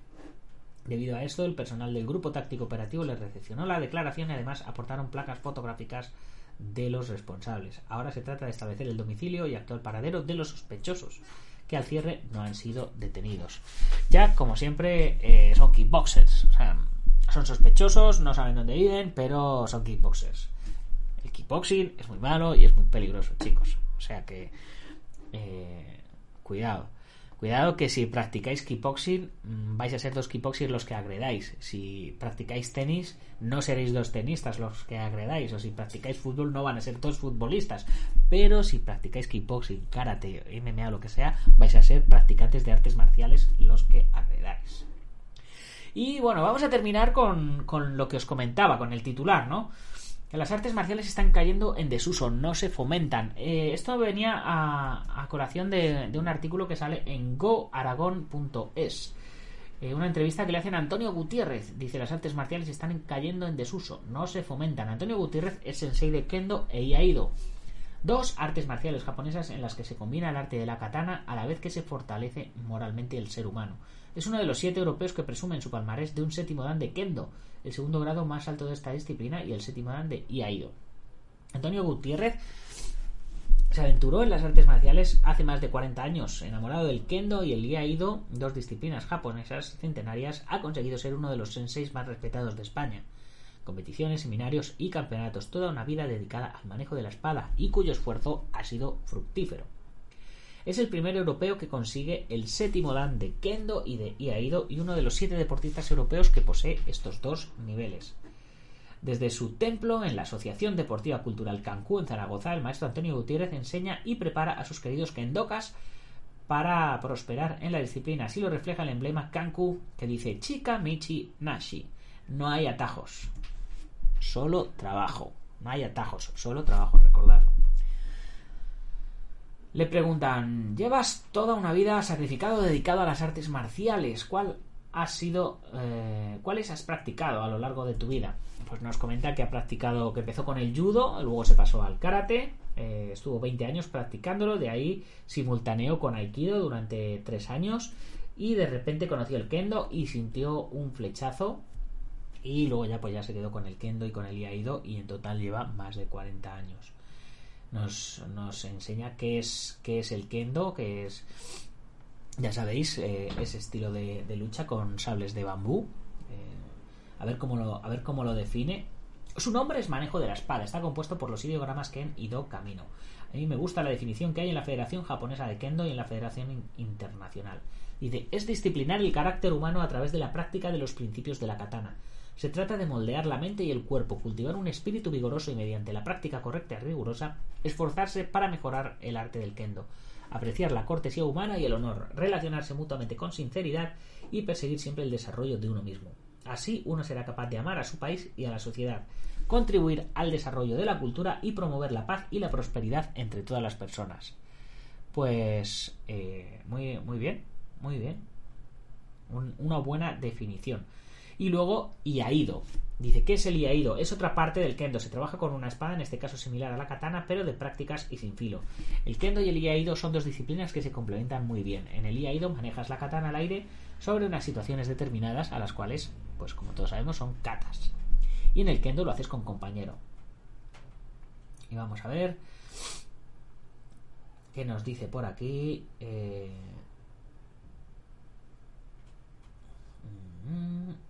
Debido a esto, el personal del Grupo Táctico Operativo les recepcionó la declaración y además aportaron placas fotográficas de los responsables. Ahora se trata de establecer el domicilio y actual paradero de los sospechosos, que al cierre no han sido detenidos. Ya, como siempre, eh, son kickboxers. Son sospechosos, no saben dónde viven, pero son kickboxers. El kickboxing es muy malo y es muy peligroso, chicos. O sea que... Eh, cuidado. Cuidado que si practicáis kickboxing mm, vais a ser dos kickboxers los que agredáis. Si practicáis tenis no seréis dos tenistas los que agredáis. O si practicáis fútbol no van a ser dos futbolistas. Pero si practicáis kickboxing, karate, MMA lo que sea, vais a ser practicantes de artes marciales los que agredáis. Y bueno, vamos a terminar con, con lo que os comentaba, con el titular, ¿no? que las artes marciales están cayendo en desuso, no se fomentan. Eh, esto venía a, a colación de, un artículo que sale en goaragon.es. Eh, una entrevista que le hacen a Antonio Gutiérrez. Dice, las artes marciales están cayendo en desuso, no se fomentan. Antonio Gutiérrez es sensei de Kendo e Iaido. Dos artes marciales japonesas en las que se combina el arte de la katana a la vez que se fortalece moralmente el ser humano. Es uno de los siete europeos que presumen su palmarés de un séptimo dan de Kendo, el segundo grado más alto de esta disciplina y el séptimo dan de Iaido. Antonio Gutiérrez se aventuró en las artes marciales hace más de 40 años. Enamorado del kendo y el iaido, dos disciplinas japonesas centenarias, ha conseguido ser uno de los senseis más respetados de España. Competiciones, seminarios y campeonatos, toda una vida dedicada al manejo de la espada y cuyo esfuerzo ha sido fructífero. Es el primer europeo que consigue el séptimo dan de kendo y de iaido y uno de los siete deportistas europeos que posee estos dos niveles. Desde su templo en la Asociación Deportiva Cultural Cancún en Zaragoza, el maestro Antonio Gutiérrez enseña y prepara a sus queridos kendokas para prosperar en la disciplina. Así lo refleja el emblema Kanku que dice Chika Michi Nashi. No hay atajos, solo trabajo. No hay atajos, solo trabajo, recordarlo. Le preguntan, llevas toda una vida sacrificado dedicado a las artes marciales. ¿Cuál ha sido, eh, cuáles has practicado a lo largo de tu vida? pues nos comenta que ha practicado, que empezó con el judo, luego se pasó al karate, eh, estuvo 20 años practicándolo, de ahí simultaneó con aikido durante 3 años y de repente conoció el kendo y sintió un flechazo y luego ya pues ya se quedó con el kendo y con el iaido y en total lleva más de 40 años. Nos, nos enseña qué es, qué es el kendo, que es, ya sabéis, eh, ese estilo de, de lucha con sables de bambú, a ver cómo lo, a ver cómo lo define. Su nombre es manejo de la espada, está compuesto por los ideogramas Ken y Do Camino. A mí me gusta la definición que hay en la Federación Japonesa de Kendo y en la Federación Internacional. Dice, es disciplinar el carácter humano a través de la práctica de los principios de la katana. Se trata de moldear la mente y el cuerpo, cultivar un espíritu vigoroso y mediante la práctica correcta y rigurosa, esforzarse para mejorar el arte del kendo, apreciar la cortesía humana y el honor, relacionarse mutuamente con sinceridad y perseguir siempre el desarrollo de uno mismo. Así uno será capaz de amar a su país y a la sociedad, contribuir al desarrollo de la cultura y promover la paz y la prosperidad entre todas las personas. Pues eh, muy, muy bien, muy bien. una buena definición. Y luego, Iaido. Dice, ¿qué es el Iaido? Es otra parte del Kendo. Se trabaja con una espada, en este caso similar a la katana, pero de prácticas y sin filo. El Kendo y el Iaido son dos disciplinas que se complementan muy bien. En el Iaido manejas la katana al aire sobre unas situaciones determinadas a las cuales pues como todos sabemos son katas. Y en el kendo lo haces con compañero. Y vamos a ver qué nos dice por aquí. Eh, mm,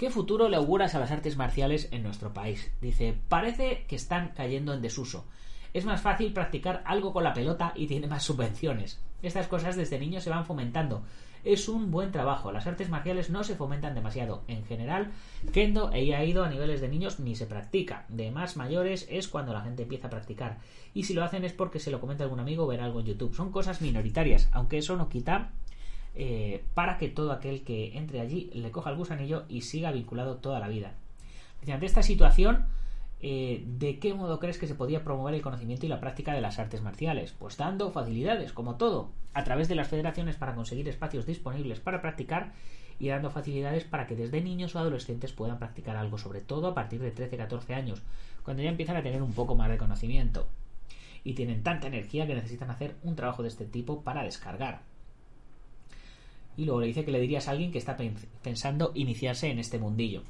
¿Qué futuro le auguras a las artes marciales en nuestro país? Dice, parece que están cayendo en desuso. Es más fácil practicar algo con la pelota y tiene más subvenciones. Estas cosas desde niños se van fomentando, es un buen trabajo. Las artes marciales no se fomentan demasiado. En general, kendo e ido a niveles de niños ni se practica. De más mayores es cuando la gente empieza a practicar. Y si lo hacen es porque se lo comenta algún amigo o ver algo en YouTube. Son cosas minoritarias, aunque eso no quita eh, para que todo aquel que entre allí le coja el gusanillo y siga vinculado toda la vida. Ante esta situación, eh, ¿de qué modo crees que se podía promover el conocimiento y la práctica de las artes marciales? Pues dando facilidades, como todo, a través de las federaciones para conseguir espacios disponibles para practicar y dando facilidades para que desde niños o adolescentes puedan practicar algo, sobre todo a partir de 13-14 años, cuando ya empiezan a tener un poco más de conocimiento y tienen tanta energía que necesitan hacer un trabajo de este tipo para descargar. Y luego le dice que le dirías a alguien que está pensando iniciarse en este mundillo.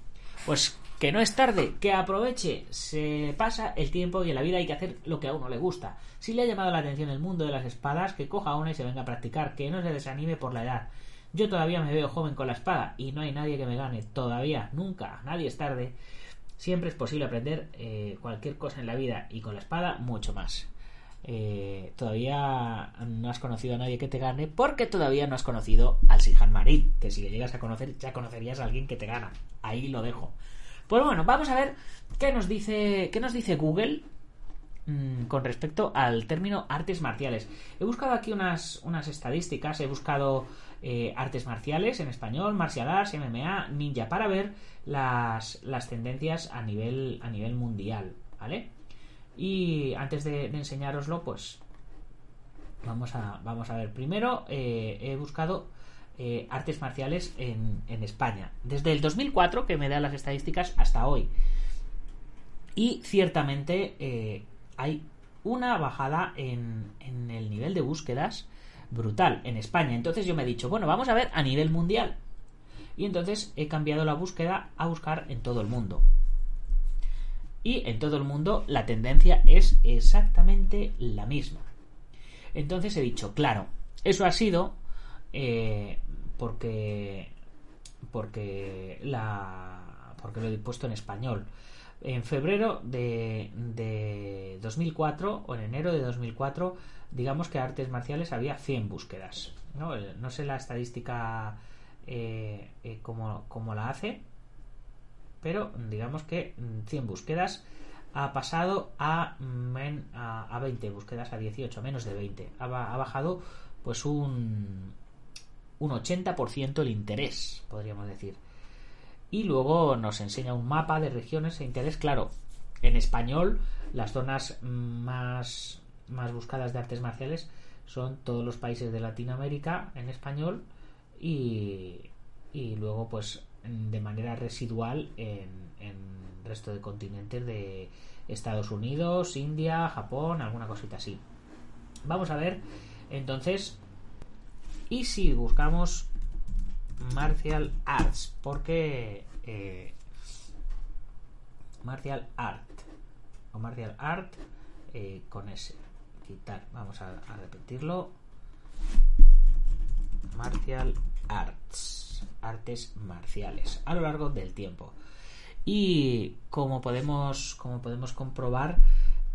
Pues que no es tarde, que aproveche, se pasa el tiempo y en la vida hay que hacer lo que a uno le gusta. Si le ha llamado la atención el mundo de las espadas, que coja una y se venga a practicar, que no se desanime por la edad. Yo todavía me veo joven con la espada y no hay nadie que me gane, todavía, nunca, nadie es tarde. Siempre es posible aprender eh, cualquier cosa en la vida y con la espada mucho más. Eh, todavía no has conocido a nadie que te gane porque todavía no has conocido al Sihan Marín, que si le llegas a conocer ya conocerías a alguien que te gana. Ahí lo dejo. Pues bueno, vamos a ver qué nos dice, qué nos dice Google mm, con respecto al término artes marciales. He buscado aquí unas, unas estadísticas, he buscado eh, artes marciales en español, martial arts, MMA, ninja, para ver las, las tendencias a nivel, a nivel mundial, ¿vale? Y antes de, enseñároslo, pues vamos a, vamos a ver. Primero eh, he buscado eh, artes marciales en, España. Desde el 2004, que me da las estadísticas, hasta hoy. Y ciertamente eh, hay una bajada en, en, el nivel de búsquedas brutal en España. Entonces yo me he dicho, bueno, vamos a ver a nivel mundial. Y entonces he cambiado la búsqueda a buscar en todo el mundo. Y en todo el mundo la tendencia es exactamente la misma. Entonces he dicho, claro, eso ha sido eh, porque porque la porque lo he puesto en español. En febrero de, de 2004 o en enero de 2004, digamos que artes marciales había 100 búsquedas. No, no sé la estadística eh, eh, como la hace, pero digamos que 100 búsquedas ha pasado a, a, 20 búsquedas, a 18, menos de 20. Ha, bajado pues un, un 80% el interés, podríamos decir. Y luego nos enseña un mapa de regiones de interés, claro, en español las zonas más, más buscadas de artes marciales son todos los países de Latinoamérica en español y, y luego pues de manera residual en, en resto de continentes de Estados Unidos, India, Japón, alguna cosita así. Vamos a ver entonces y si buscamos martial arts porque eh, martial art o martial art eh, con ese quitar vamos a repetirlo martial arts artes marciales a lo largo del tiempo. Y como podemos como podemos comprobar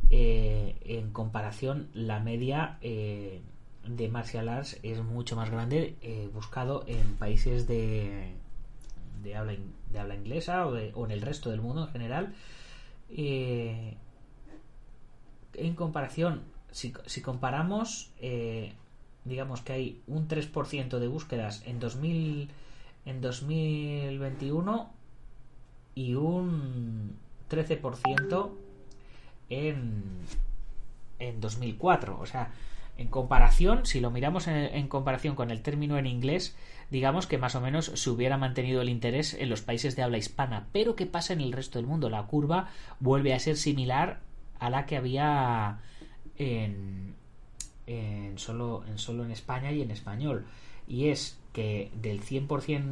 eh, en comparación la media eh, de martial arts es mucho más grande eh, buscado en países de, de, habla, de habla inglesa o, en el resto del mundo en general. En comparación si, si comparamos digamos que hay un 3% de búsquedas en 2000 en 2021 y un 13% en, en 2004. O sea, en comparación, si lo miramos en, comparación con el término en inglés, digamos que más o menos se hubiera mantenido el interés en los países de habla hispana. Pero ¿qué pasa en el resto del mundo? La curva vuelve a ser similar a la que había en, en, solo, en solo en España y en español. Y es que del 100%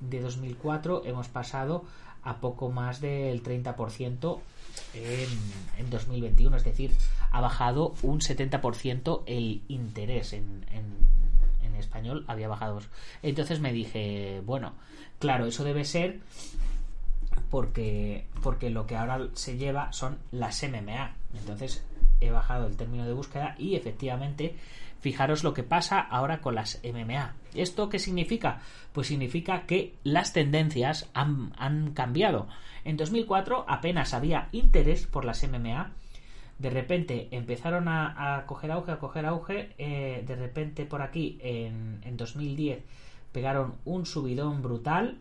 de 2004 hemos pasado a poco más del 30% en, en 2021, es decir, ha bajado un 70% el interés en, en, en español, había bajado. Entonces me dije, bueno, claro, eso debe ser porque, porque lo que ahora se lleva son las MMA. Entonces he bajado el término de búsqueda y efectivamente Fijaros lo que pasa ahora con las MMA. ¿Esto qué significa? Pues significa que las tendencias han, cambiado. En 2004 apenas había interés por las MMA. De repente empezaron a, coger auge, a coger auge. Eh, de repente por aquí en, en 2010 pegaron un subidón brutal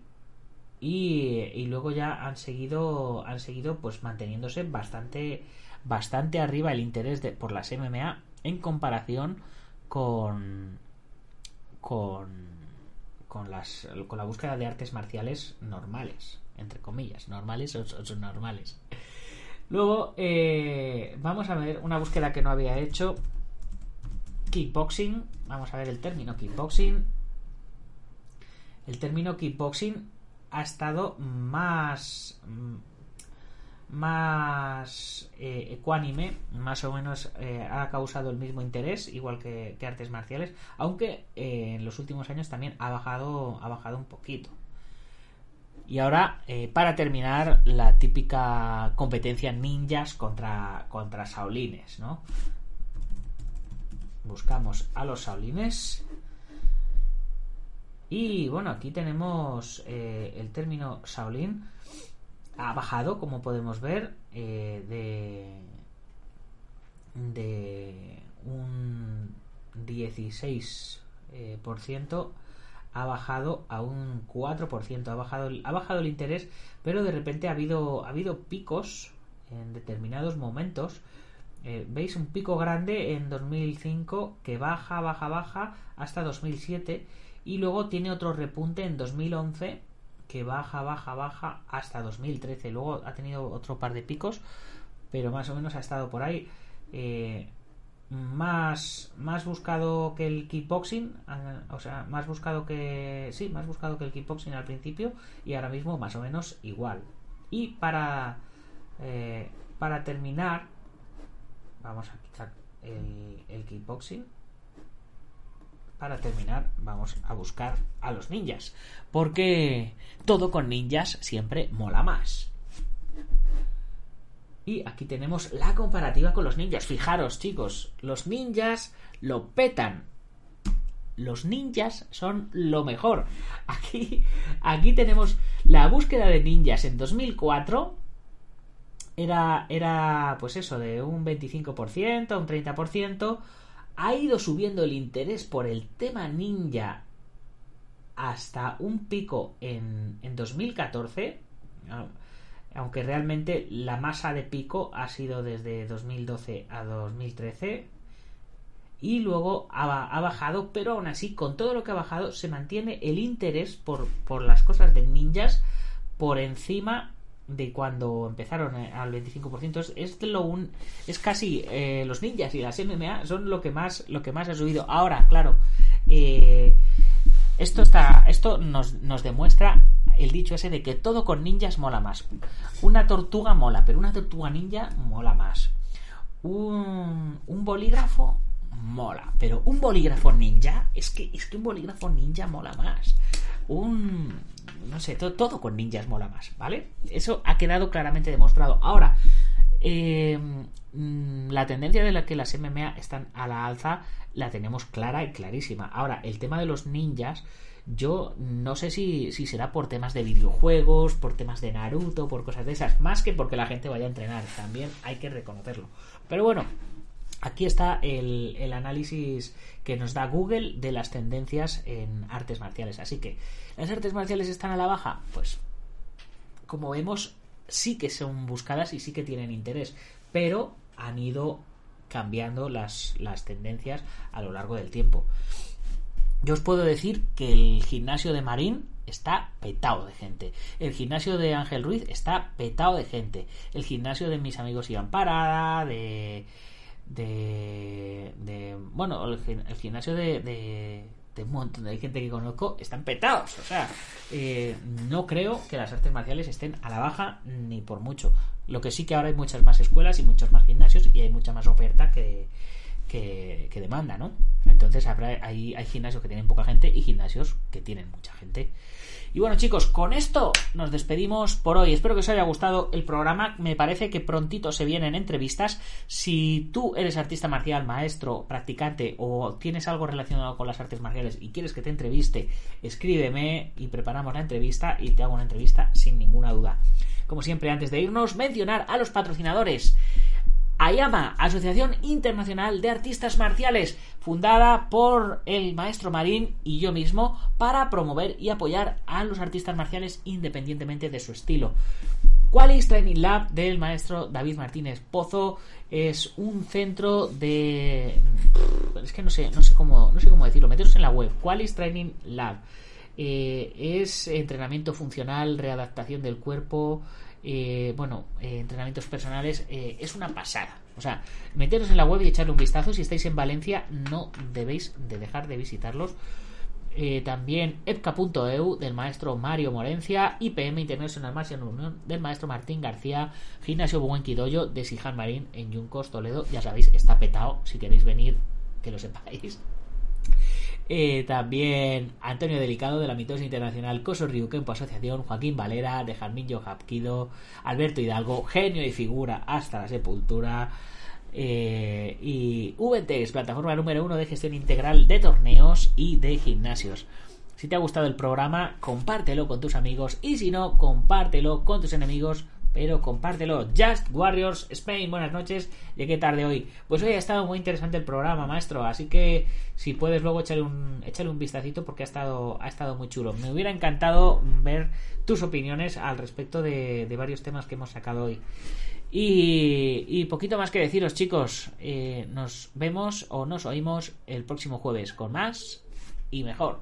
y, luego ya han seguido han seguido pues manteniéndose bastante bastante arriba el interés de, por las MMA en comparación con con con las con la búsqueda de artes marciales normales entre comillas normales o, son normales luego eh, vamos a ver una búsqueda que no había hecho. Kickboxing vamos a ver el término kickboxing. El término kickboxing ha estado más más eh, ecuánime, más o menos eh, ha causado el mismo interés, igual que, artes marciales, aunque eh, en los últimos años también ha bajado, ha bajado un poquito. Y ahora, para terminar, la típica competencia ninjas contra, contra saulines, ¿no? Buscamos a los saulines. Y bueno, aquí tenemos el término saulín ha bajado, como podemos ver, eh, de, un 16%, eh, por ciento, ha bajado a un 4%, ha bajado, ha bajado el interés, pero de repente ha habido, ha habido picos en determinados momentos. Eh, Veis un pico grande en 2005 que baja, baja, baja hasta 2007 y luego tiene otro repunte en 2011 que baja, baja, baja hasta 2013. Luego ha tenido otro par de picos, pero más o menos ha estado por ahí. Eh, más, más buscado que el kickboxing, ah, o sea, más buscado que. Sí, más buscado que el kickboxing al principio y ahora mismo más o menos igual. Y para, Eh, para terminar, vamos a quitar el, el kickboxing. Para terminar, vamos a buscar a los ninjas. Porque todo con ninjas siempre mola más. Y aquí tenemos la comparativa con los ninjas. Fijaros, chicos, los ninjas lo petan. Los ninjas son lo mejor. Aquí, aquí tenemos la búsqueda de ninjas en 2004. Era, era, pues eso, de un 25%, un 30%. Ha ido subiendo el interés por el tema ninja hasta un pico en, en 2014 aunque realmente la masa de pico ha sido desde 2012 a 2013 y luego ha, bajado, pero aún así con todo lo que ha bajado se mantiene el interés por, por las cosas de ninjas por encima de cuando empezaron eh, al 25% es, lo un, es casi eh, los ninjas y las MMA son lo que más lo que más ha subido ahora claro eh, esto está esto nos, nos demuestra el dicho ese de que todo con ninjas mola más. Una tortuga mola, pero una tortuga ninja mola más. Un, un bolígrafo mola, pero un bolígrafo ninja, es que, es que un bolígrafo ninja mola más. Un, no sé, todo, todo con ninjas mola más, ¿vale? Eso ha quedado claramente demostrado. Ahora, eh, mm, la tendencia de la que las MMA están a la alza la tenemos clara y clarísima. Ahora, el tema de los ninjas yo no sé si, si será por temas de videojuegos, por temas de Naruto, por cosas de esas, más que porque la gente vaya a entrenar, también hay que reconocerlo. Pero bueno, aquí está el, análisis que nos da Google de las tendencias en artes marciales. Así que, ¿las artes marciales están a la baja? Pues, como vemos, sí que son buscadas y sí que tienen interés, pero han ido cambiando las, las tendencias a lo largo del tiempo. Yo os puedo decir que el gimnasio de Marín está petado de gente. El gimnasio de Ángel Ruiz está petado de gente. El gimnasio de mis amigos Iván Parada, de. De. de bueno, el, gimnasio de, de, un montón de gente que conozco están petados. O sea, eh, no creo que las artes marciales estén a la baja ni por mucho. Lo que sí que ahora hay muchas más escuelas y muchos más gimnasios y hay mucha más oferta que, que, demanda, ¿no? Entonces habrá, hay, hay gimnasios que tienen poca gente y gimnasios que tienen mucha gente. Y bueno chicos, con esto nos despedimos por hoy. Espero que os haya gustado el programa. Me parece que prontito se vienen entrevistas. Si tú eres artista marcial, maestro, practicante o tienes algo relacionado con las artes marciales y quieres que te entreviste, escríbeme y preparamos la entrevista y te hago una entrevista sin ninguna duda. Como siempre, antes de irnos, mencionar a los patrocinadores. AYAMA, Asociación Internacional de Artistas Marciales, fundada por el maestro Marín y yo mismo para promover y apoyar a los artistas marciales independientemente de su estilo. Qualis Training Lab del maestro David Martínez Pozo es un centro de es que no sé, no sé cómo, no sé cómo decirlo, meteros en la web, Qualis Training Lab. Eh, es entrenamiento funcional, readaptación del cuerpo, eh, bueno, eh, entrenamientos personales, eh, es una pasada. O sea, meteros en la web y echarle un vistazo. Si estáis en Valencia, no debéis de dejar de visitarlos. también epca.eu del maestro Mario Morencia, IPM International Martial Union del maestro Martín García, Gimnasio Buenquidoyo de Sijan Marín en Yuncos, Toledo. Ya sabéis, está petado. Si queréis venir, que lo sepáis. Eh, también Antonio Delicado de la Mitosis Internacional, Coso Ryukempo Asociación, Joaquín Valera de Jarmillo Japquido, Alberto Hidalgo, genio y figura hasta la sepultura. Eh, y VTEX, plataforma número uno de gestión integral de torneos y de gimnasios. Si te ha gustado el programa, compártelo con tus amigos y si no, compártelo con tus enemigos pero compártelo. Just Warriors Spain, buenas noches. Llegué tarde hoy. Pues hoy ha estado muy interesante el programa, maestro. Así que si puedes luego echarle un, echarle vistacito porque ha estado, ha estado muy chulo. Me hubiera encantado ver tus opiniones al respecto de, varios temas que hemos sacado hoy. Y, poquito más que deciros, chicos. Eh, nos vemos o nos oímos el próximo jueves con más y mejor.